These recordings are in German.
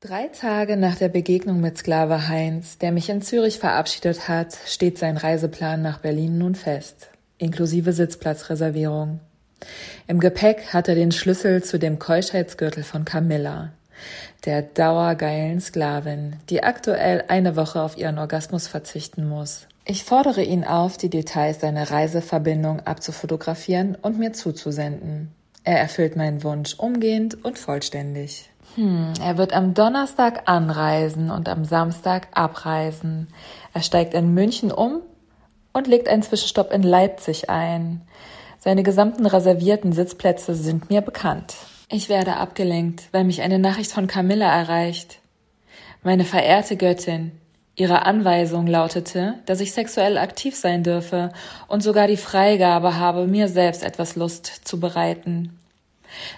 Drei Tage nach der Begegnung mit Sklave Heinz, der mich in Zürich verabschiedet hat, steht sein Reiseplan nach Berlin nun fest, inklusive Sitzplatzreservierung. Im Gepäck hat er den Schlüssel zu dem Keuschheitsgürtel von Camilla, der dauergeilen Sklavin, die aktuell eine Woche auf ihren Orgasmus verzichten muss. Ich fordere ihn auf, die Details seiner Reiseverbindung abzufotografieren und mir zuzusenden. Er erfüllt meinen Wunsch umgehend und vollständig. Hm, er wird am Donnerstag anreisen und am Samstag abreisen. Er steigt in München um und legt einen Zwischenstopp in Leipzig ein. Seine gesamten reservierten Sitzplätze sind mir bekannt. Ich werde abgelenkt, weil mich eine Nachricht von Camilla erreicht. Meine verehrte Göttin, ihre Anweisung lautete, dass ich sexuell aktiv sein dürfe und sogar die Freigabe habe, mir selbst etwas Lust zu bereiten.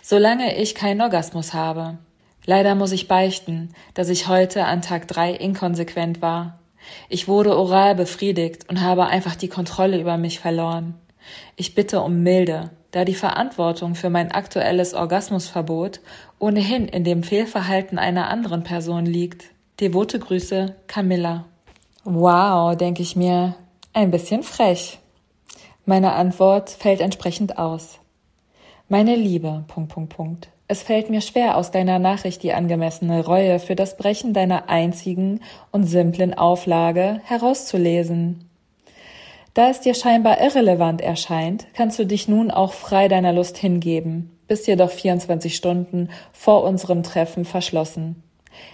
Solange ich keinen Orgasmus habe. Leider muss ich beichten, dass ich heute an Tag drei inkonsequent war. Ich wurde oral befriedigt und habe einfach die Kontrolle über mich verloren. Ich bitte um Milde, da die Verantwortung für mein aktuelles Orgasmusverbot ohnehin in dem Fehlverhalten einer anderen Person liegt. Devote Grüße, Camilla. Wow, denke ich mir, ein bisschen frech. Meine Antwort fällt entsprechend aus. Meine Liebe, Punkt, Punkt, Punkt. Es fällt mir schwer, aus deiner Nachricht die angemessene Reue für das Brechen deiner einzigen und simplen Auflage herauszulesen. Da es dir scheinbar irrelevant erscheint, kannst du dich nun auch frei deiner Lust hingeben, bist jedoch 24 Stunden vor unserem Treffen verschlossen.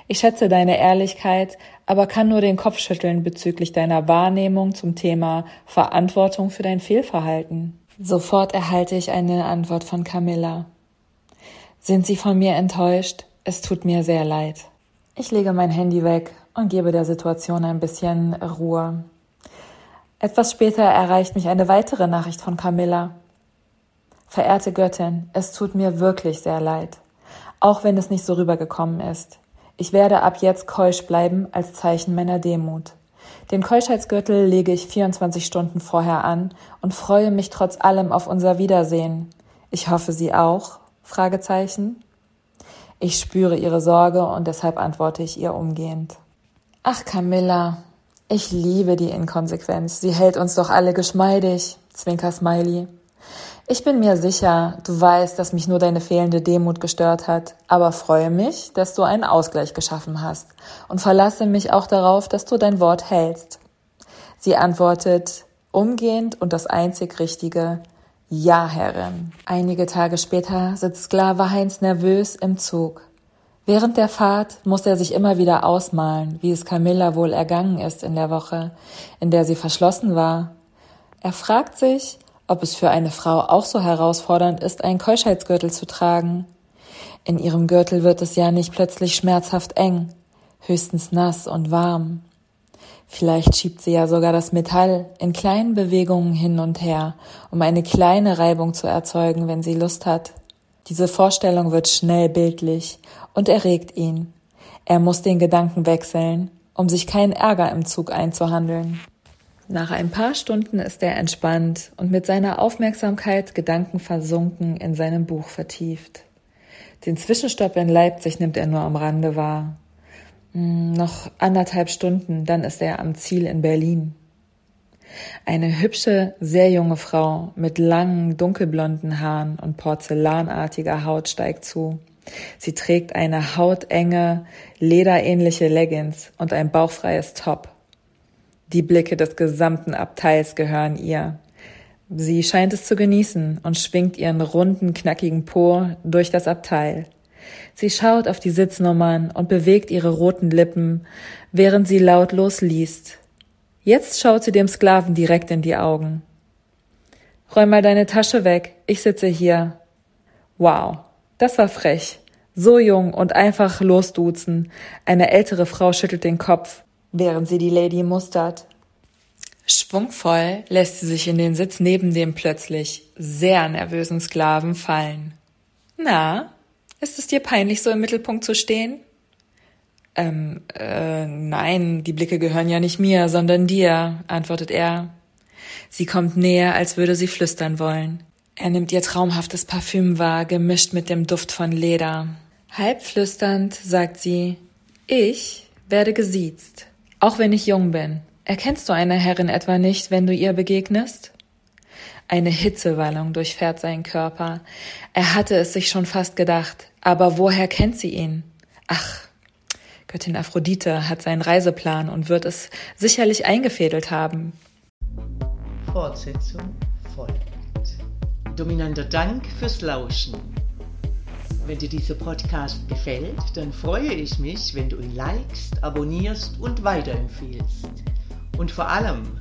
Ich schätze deine Ehrlichkeit, aber kann nur den Kopf schütteln bezüglich deiner Wahrnehmung zum Thema Verantwortung für dein Fehlverhalten. Sofort erhalte ich eine Antwort von Camilla. Sind Sie von mir enttäuscht? Es tut mir sehr leid. Ich lege mein Handy weg und gebe der Situation ein bisschen Ruhe. Etwas später erreicht mich eine weitere Nachricht von Camilla. Verehrte Göttin, es tut mir wirklich sehr leid, auch wenn es nicht so rübergekommen ist. Ich werde ab jetzt keusch bleiben als Zeichen meiner Demut. Den Keuschheitsgürtel lege ich 24 Stunden vorher an und freue mich trotz allem auf unser Wiedersehen. Ich hoffe, Sie auch Fragezeichen. Ich spüre ihre Sorge und deshalb antworte ich ihr umgehend. Ach, Camilla, ich liebe die Inkonsequenz. Sie hält uns doch alle geschmeidig, Zwinker Smiley. Ich bin mir sicher, du weißt, dass mich nur deine fehlende Demut gestört hat, aber freue mich, dass du einen Ausgleich geschaffen hast und verlasse mich auch darauf, dass du dein Wort hältst. Sie antwortet umgehend und das einzig Richtige, ja, Herrin. Einige Tage später sitzt Sklave Heinz nervös im Zug. Während der Fahrt muss er sich immer wieder ausmalen, wie es Camilla wohl ergangen ist in der Woche, in der sie verschlossen war. Er fragt sich, ob es für eine Frau auch so herausfordernd ist, einen Keuschheitsgürtel zu tragen. In ihrem Gürtel wird es ja nicht plötzlich schmerzhaft eng, höchstens nass und warm. Vielleicht schiebt sie ja sogar das Metall in kleinen Bewegungen hin und her, um eine kleine Reibung zu erzeugen, wenn sie Lust hat. Diese Vorstellung wird schnell bildlich und erregt ihn. Er muss den Gedanken wechseln, um sich keinen Ärger im Zug einzuhandeln. Nach ein paar Stunden ist er entspannt und mit seiner Aufmerksamkeit gedankenversunken in seinem Buch vertieft. Den Zwischenstopp in Leipzig nimmt er nur am Rande wahr. Hm, noch anderthalb Stunden, dann ist er am Ziel in Berlin. Eine hübsche, sehr junge Frau mit langen, dunkelblonden Haaren und porzellanartiger Haut steigt zu. Sie trägt eine hautenge, lederähnliche Leggings und ein bauchfreies Top. Die Blicke des gesamten Abteils gehören ihr. Sie scheint es zu genießen und schwingt ihren runden, knackigen Po durch das Abteil. Sie schaut auf die Sitznummern und bewegt ihre roten Lippen, während sie lautlos liest. Jetzt schaut sie dem Sklaven direkt in die Augen. Räum mal deine Tasche weg, ich sitze hier. Wow, das war frech. So jung und einfach losduzen. Eine ältere Frau schüttelt den Kopf. während sie die Lady mustert. Schwungvoll lässt sie sich in den Sitz neben dem plötzlich sehr nervösen Sklaven fallen. Na, ist es dir peinlich, so im Mittelpunkt zu stehen? Ähm, äh, nein, die Blicke gehören ja nicht mir, sondern dir, antwortet er. Sie kommt näher, als würde sie flüstern wollen. Er nimmt ihr traumhaftes Parfüm wahr, gemischt mit dem Duft von Leder. Halb flüsternd sagt sie, ich werde gesiezt, auch wenn ich jung bin. Erkennst du eine Herrin etwa nicht, wenn du ihr begegnest? Eine Hitzewallung durchfährt seinen Körper. Er hatte es sich schon fast gedacht, aber woher kennt sie ihn? Ach, Göttin Aphrodite hat seinen Reiseplan und wird es sicherlich eingefädelt haben. Fortsetzung folgt. Dominanter Dank fürs Lauschen. Wenn dir dieser Podcast gefällt, dann freue ich mich, wenn du ihn likest, abonnierst und weiterempfiehlst. Und vor allem,